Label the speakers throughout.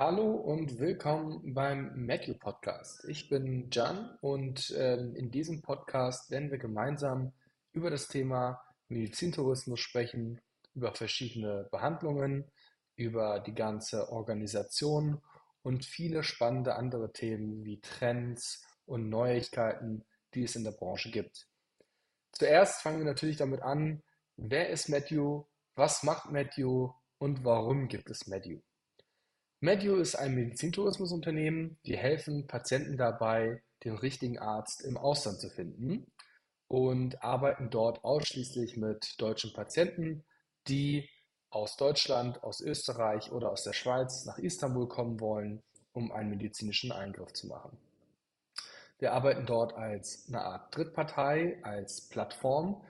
Speaker 1: Hallo und willkommen beim Matthew Podcast. Ich bin Jan und ähm, in diesem Podcast werden wir gemeinsam über das Thema Medizintourismus sprechen, über verschiedene Behandlungen, über die ganze Organisation und viele spannende andere Themen wie Trends und Neuigkeiten, die es in der Branche gibt. Zuerst fangen wir natürlich damit an, wer ist Matthew, was macht Matthew und warum gibt es Matthew? Medio ist ein Medizintourismusunternehmen, die helfen Patienten dabei, den richtigen Arzt im Ausland zu finden und arbeiten dort ausschließlich mit deutschen Patienten, die aus Deutschland, aus Österreich oder aus der Schweiz nach Istanbul kommen wollen, um einen medizinischen Eingriff zu machen. Wir arbeiten dort als eine Art Drittpartei, als Plattform,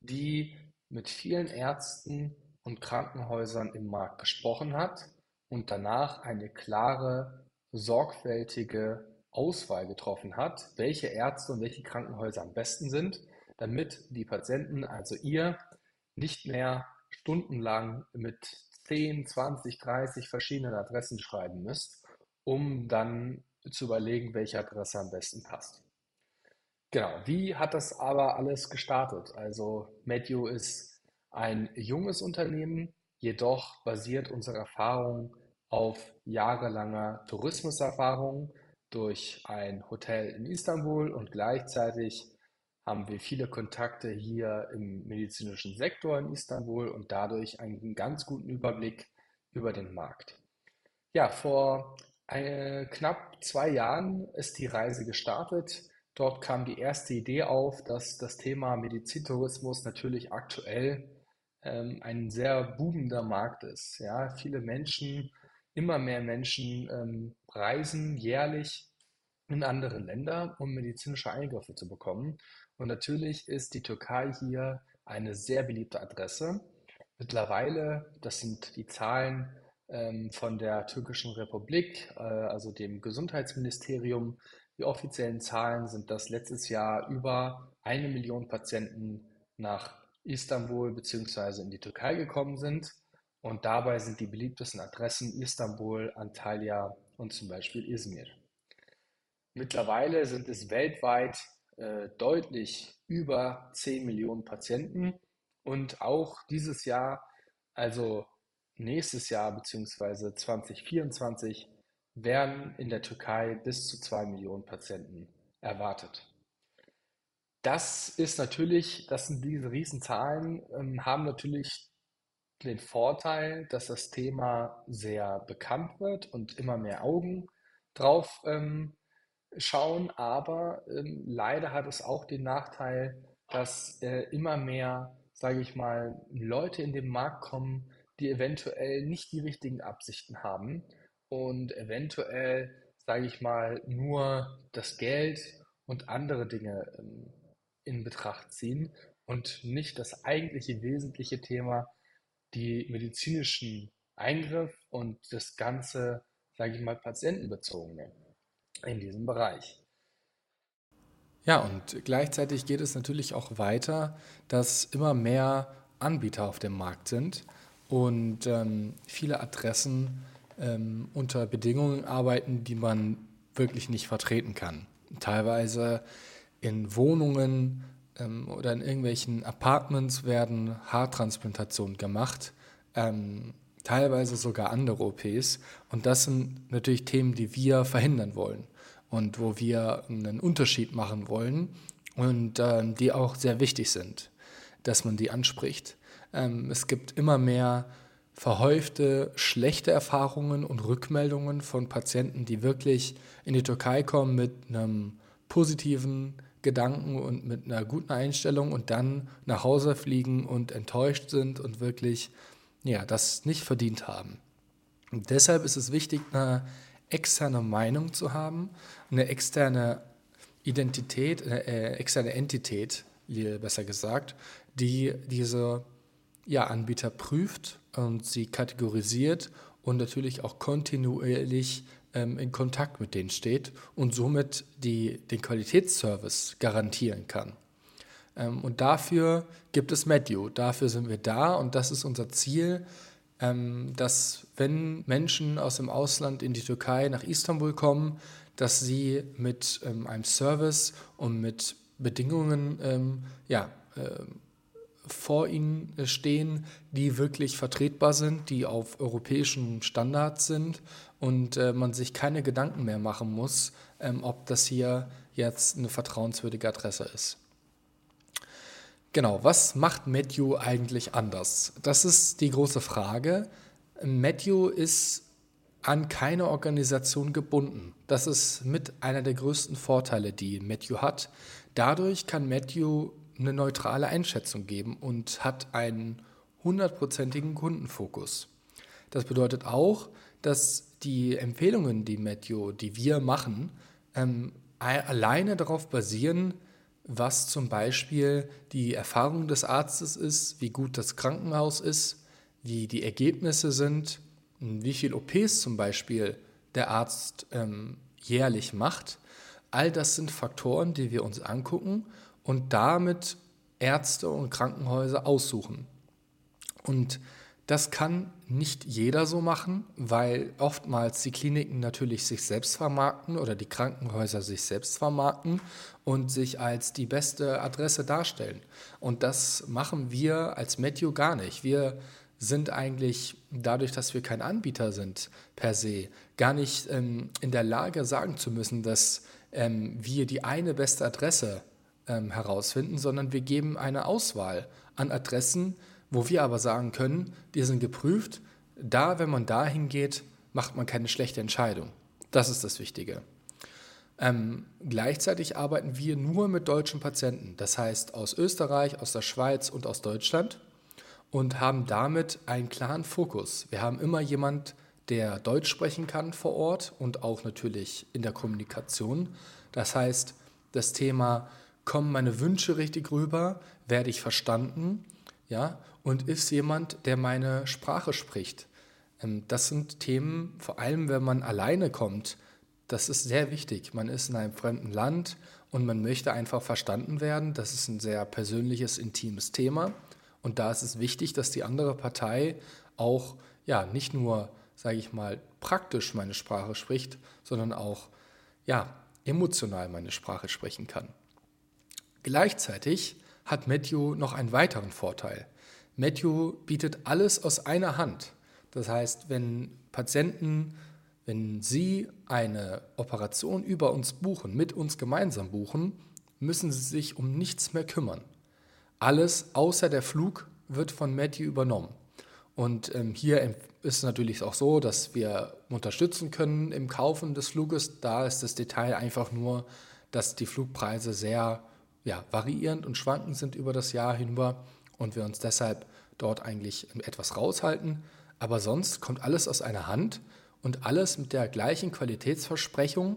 Speaker 1: die mit vielen Ärzten und Krankenhäusern im Markt gesprochen hat und danach eine klare, sorgfältige Auswahl getroffen hat, welche Ärzte und welche Krankenhäuser am besten sind, damit die Patienten, also ihr, nicht mehr stundenlang mit 10, 20, 30 verschiedenen Adressen schreiben müsst, um dann zu überlegen, welche Adresse am besten passt. Genau, wie hat das aber alles gestartet? Also Matthew ist ein junges Unternehmen, jedoch basiert unsere Erfahrung auf jahrelanger Tourismuserfahrung durch ein Hotel in Istanbul und gleichzeitig haben wir viele Kontakte hier im medizinischen Sektor in Istanbul und dadurch einen ganz guten Überblick über den Markt. Ja, vor eine, knapp zwei Jahren ist die Reise gestartet. Dort kam die erste Idee auf, dass das Thema Medizintourismus natürlich aktuell ähm, ein sehr boomender Markt ist. Ja, viele Menschen Immer mehr Menschen ähm, reisen jährlich in andere Länder, um medizinische Eingriffe zu bekommen. Und natürlich ist die Türkei hier eine sehr beliebte Adresse. Mittlerweile, das sind die Zahlen ähm, von der Türkischen Republik, äh, also dem Gesundheitsministerium, die offiziellen Zahlen sind, dass letztes Jahr über eine Million Patienten nach Istanbul bzw. in die Türkei gekommen sind. Und dabei sind die beliebtesten Adressen Istanbul, Antalya und zum Beispiel Izmir. Mittlerweile sind es weltweit äh, deutlich über 10 Millionen Patienten und auch dieses Jahr, also nächstes Jahr bzw. 2024, werden in der Türkei bis zu 2 Millionen Patienten erwartet. Das ist natürlich, das sind diese Riesenzahlen, ähm, haben natürlich den Vorteil, dass das Thema sehr bekannt wird und immer mehr Augen drauf ähm, schauen, aber ähm, leider hat es auch den Nachteil, dass äh, immer mehr, sage ich mal, Leute in den Markt kommen, die eventuell nicht die richtigen Absichten haben und eventuell, sage ich mal, nur das Geld und andere Dinge ähm, in Betracht ziehen und nicht das eigentliche wesentliche Thema, die medizinischen Eingriff und das ganze, sage ich mal, patientenbezogene in diesem Bereich.
Speaker 2: Ja, und gleichzeitig geht es natürlich auch weiter, dass immer mehr Anbieter auf dem Markt sind und ähm, viele Adressen ähm, unter Bedingungen arbeiten, die man wirklich nicht vertreten kann. Teilweise in Wohnungen ähm, oder in irgendwelchen Apartments werden Haartransplantationen gemacht, ähm, teilweise sogar andere OPs. Und das sind natürlich Themen, die wir verhindern wollen und wo wir einen Unterschied machen wollen und ähm, die auch sehr wichtig sind, dass man die anspricht. Ähm, es gibt immer mehr verhäufte schlechte Erfahrungen und Rückmeldungen von Patienten, die wirklich in die Türkei kommen mit einem positiven Gedanken und mit einer guten Einstellung und dann nach Hause fliegen und enttäuscht sind und wirklich ja, das nicht verdient haben. Und deshalb ist es wichtig, eine externe Meinung zu haben, eine externe Identität, eine äh, externe Entität, besser gesagt, die diese ja, Anbieter prüft und sie kategorisiert und natürlich auch kontinuierlich ähm, in Kontakt mit denen steht und somit die, den Qualitätsservice garantieren kann. Ähm, und dafür gibt es Medio, dafür sind wir da und das ist unser Ziel, ähm, dass wenn Menschen aus dem Ausland in die Türkei nach Istanbul kommen, dass sie mit ähm, einem Service und mit Bedingungen ähm, ja, vor ihnen stehen, die wirklich vertretbar sind, die auf europäischen Standards sind und äh, man sich keine Gedanken mehr machen muss, ähm, ob das hier jetzt eine vertrauenswürdige Adresse ist. Genau, was macht Matthew eigentlich anders? Das ist die große Frage. Matthew ist an keine Organisation gebunden. Das ist mit einer der größten Vorteile, die Matthew hat. Dadurch kann Matthew eine neutrale Einschätzung geben und hat einen hundertprozentigen Kundenfokus. Das bedeutet auch, dass die Empfehlungen, die Matthew, die wir machen, ähm, alleine darauf basieren, was zum Beispiel die Erfahrung des Arztes ist, wie gut das Krankenhaus ist, wie die Ergebnisse sind, wie viel OPs zum Beispiel der Arzt ähm, jährlich macht. All das sind Faktoren, die wir uns angucken und damit Ärzte und Krankenhäuser aussuchen. Und das kann nicht jeder so machen, weil oftmals die Kliniken natürlich sich selbst vermarkten oder die Krankenhäuser sich selbst vermarkten und sich als die beste Adresse darstellen. Und das machen wir als Matthew gar nicht. Wir sind eigentlich dadurch, dass wir kein Anbieter sind per se, gar nicht ähm, in der Lage sagen zu müssen, dass ähm, wir die eine beste Adresse ähm, herausfinden, sondern wir geben eine Auswahl an Adressen, wo wir aber sagen können, die sind geprüft, da, wenn man da hingeht, macht man keine schlechte Entscheidung. Das ist das Wichtige. Ähm, gleichzeitig arbeiten wir nur mit deutschen Patienten, das heißt aus Österreich, aus der Schweiz und aus Deutschland und haben damit einen klaren Fokus. Wir haben immer jemand, der Deutsch sprechen kann vor Ort und auch natürlich in der Kommunikation. Das heißt, das Thema, kommen meine Wünsche richtig rüber, werde ich verstanden, ja, und ist jemand, der meine Sprache spricht. Ähm, das sind Themen, vor allem wenn man alleine kommt, das ist sehr wichtig. Man ist in einem fremden Land und man möchte einfach verstanden werden. Das ist ein sehr persönliches, intimes Thema. Und da ist es wichtig, dass die andere Partei auch ja nicht nur, sage ich mal, praktisch meine Sprache spricht, sondern auch ja emotional meine Sprache sprechen kann. Gleichzeitig hat Matthew noch einen weiteren Vorteil. Matthew bietet alles aus einer Hand. Das heißt, wenn Patienten, wenn sie eine Operation über uns buchen, mit uns gemeinsam buchen, müssen sie sich um nichts mehr kümmern. Alles außer der Flug wird von Matthew übernommen. Und ähm, hier ist es natürlich auch so, dass wir unterstützen können im Kaufen des Fluges. Da ist das Detail einfach nur, dass die Flugpreise sehr ja, variierend und schwankend sind über das Jahr hinüber und wir uns deshalb dort eigentlich etwas raushalten. Aber sonst kommt alles aus einer Hand und alles mit der gleichen Qualitätsversprechung,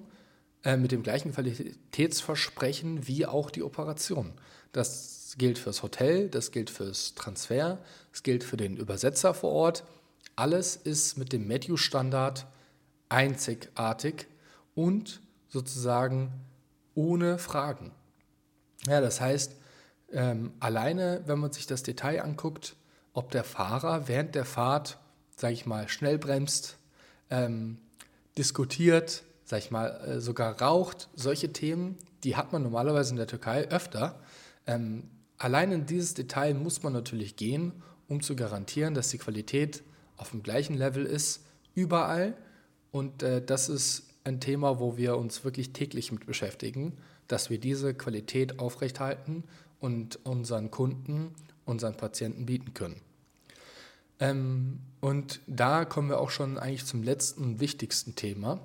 Speaker 2: äh, mit dem gleichen Qualitätsversprechen wie auch die Operation. Das gilt fürs Hotel, das gilt fürs Transfer, das gilt für den Übersetzer vor Ort. Alles ist mit dem Matthew-Standard einzigartig und sozusagen ohne Fragen. Ja, das heißt, ähm, alleine, wenn man sich das Detail anguckt, ob der Fahrer während der Fahrt, sage ich mal, schnell bremst, ähm, diskutiert, sage ich mal, äh, sogar raucht, solche Themen, die hat man normalerweise in der Türkei öfter. Ähm, allein in dieses Detail muss man natürlich gehen, um zu garantieren, dass die Qualität auf dem gleichen Level ist, überall. Und äh, das ist ein Thema, wo wir uns wirklich täglich mit beschäftigen, dass wir diese Qualität aufrechthalten und unseren Kunden, unseren Patienten bieten können. Ähm, und da kommen wir auch schon eigentlich zum letzten wichtigsten Thema,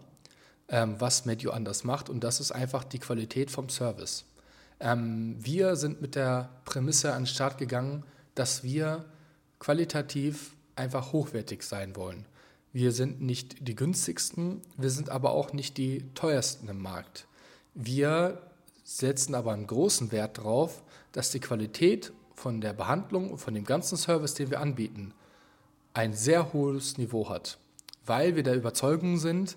Speaker 2: ähm, was Medio anders macht, und das ist einfach die Qualität vom Service. Ähm, wir sind mit der Prämisse an den Start gegangen, dass wir qualitativ einfach hochwertig sein wollen. Wir sind nicht die günstigsten, wir sind aber auch nicht die teuersten im Markt. Wir setzen aber einen großen Wert darauf, dass die Qualität von der Behandlung und von dem ganzen Service, den wir anbieten, ein sehr hohes Niveau hat, weil wir der Überzeugung sind,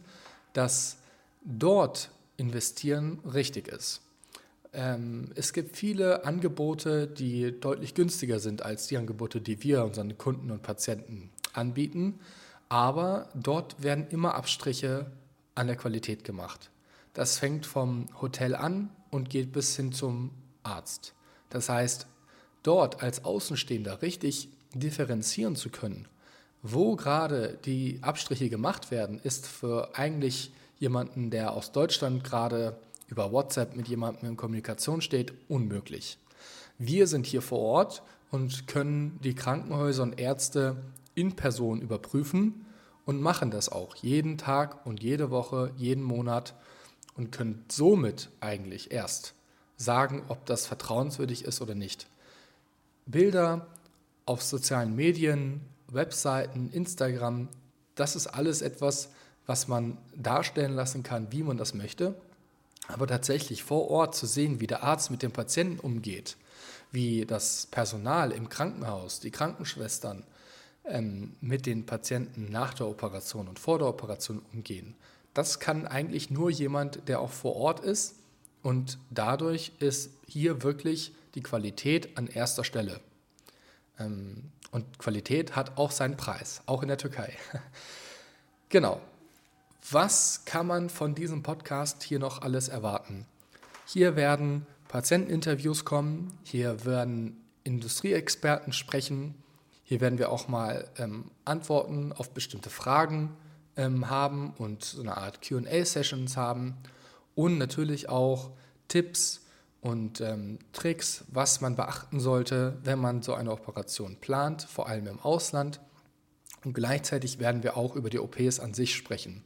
Speaker 2: dass dort investieren richtig ist. Ähm, es gibt viele Angebote, die deutlich günstiger sind als die Angebote, die wir unseren Kunden und Patienten anbieten, aber dort werden immer Abstriche an der Qualität gemacht. Das fängt vom Hotel an und geht bis hin zum Arzt. Das heißt, dort als Außenstehender richtig differenzieren zu können, wo gerade die Abstriche gemacht werden, ist für eigentlich jemanden, der aus Deutschland gerade über WhatsApp mit jemandem in Kommunikation steht, unmöglich. Wir sind hier vor Ort und können die Krankenhäuser und Ärzte in Person überprüfen und machen das auch jeden Tag und jede Woche, jeden Monat und können somit eigentlich erst sagen, ob das vertrauenswürdig ist oder nicht. Bilder auf sozialen Medien, Webseiten, Instagram, das ist alles etwas, was man darstellen lassen kann, wie man das möchte. Aber tatsächlich vor Ort zu sehen, wie der Arzt mit dem Patienten umgeht, wie das Personal im Krankenhaus, die Krankenschwestern ähm, mit den Patienten nach der Operation und vor der Operation umgehen, das kann eigentlich nur jemand, der auch vor Ort ist. Und dadurch ist hier wirklich die Qualität an erster Stelle. Ähm, und Qualität hat auch seinen Preis, auch in der Türkei. genau. Was kann man von diesem Podcast hier noch alles erwarten? Hier werden Patienteninterviews kommen, hier werden Industrieexperten sprechen, hier werden wir auch mal ähm, Antworten auf bestimmte Fragen ähm, haben und so eine Art QA-Sessions haben und natürlich auch Tipps und ähm, Tricks, was man beachten sollte, wenn man so eine Operation plant, vor allem im Ausland. Und gleichzeitig werden wir auch über die OPs an sich sprechen.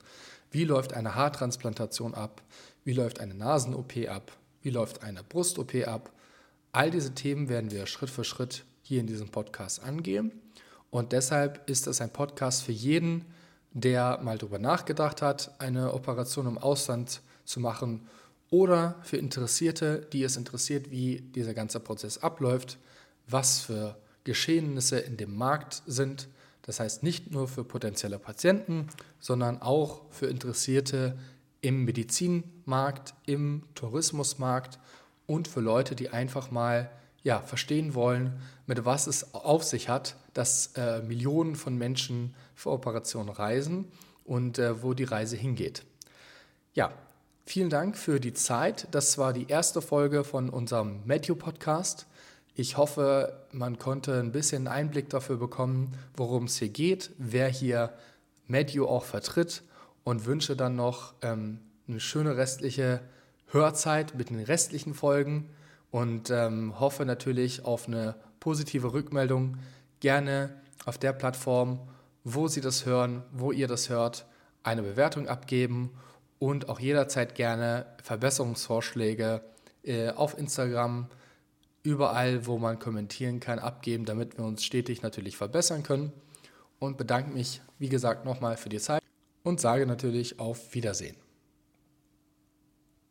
Speaker 2: Wie läuft eine Haartransplantation ab? Wie läuft eine Nasen-OP ab? Wie läuft eine Brust-OP ab? All diese Themen werden wir Schritt für Schritt hier in diesem Podcast angehen. Und deshalb ist es ein Podcast für jeden, der mal darüber nachgedacht hat, eine Operation im Ausland zu machen oder für Interessierte, die es interessiert, wie dieser ganze Prozess abläuft, was für Geschehnisse in dem Markt sind. Das heißt nicht nur für potenzielle Patienten, sondern auch für Interessierte im Medizinmarkt, im Tourismusmarkt und für Leute, die einfach mal ja, verstehen wollen, mit was es auf sich hat, dass äh, Millionen von Menschen für Operationen reisen und äh, wo die Reise hingeht. Ja, Vielen Dank für die Zeit. Das war die erste Folge von unserem Matthew-Podcast. Ich hoffe, man konnte ein bisschen Einblick dafür bekommen, worum es hier geht, wer hier Matthew auch vertritt und wünsche dann noch ähm, eine schöne restliche Hörzeit mit den restlichen Folgen und ähm, hoffe natürlich auf eine positive Rückmeldung. Gerne auf der Plattform, wo Sie das hören, wo ihr das hört, eine Bewertung abgeben und auch jederzeit gerne Verbesserungsvorschläge äh, auf Instagram, überall, wo man kommentieren kann, abgeben, damit wir uns stetig natürlich verbessern können. Und bedanke mich, wie gesagt, nochmal für die Zeit und sage natürlich auf Wiedersehen.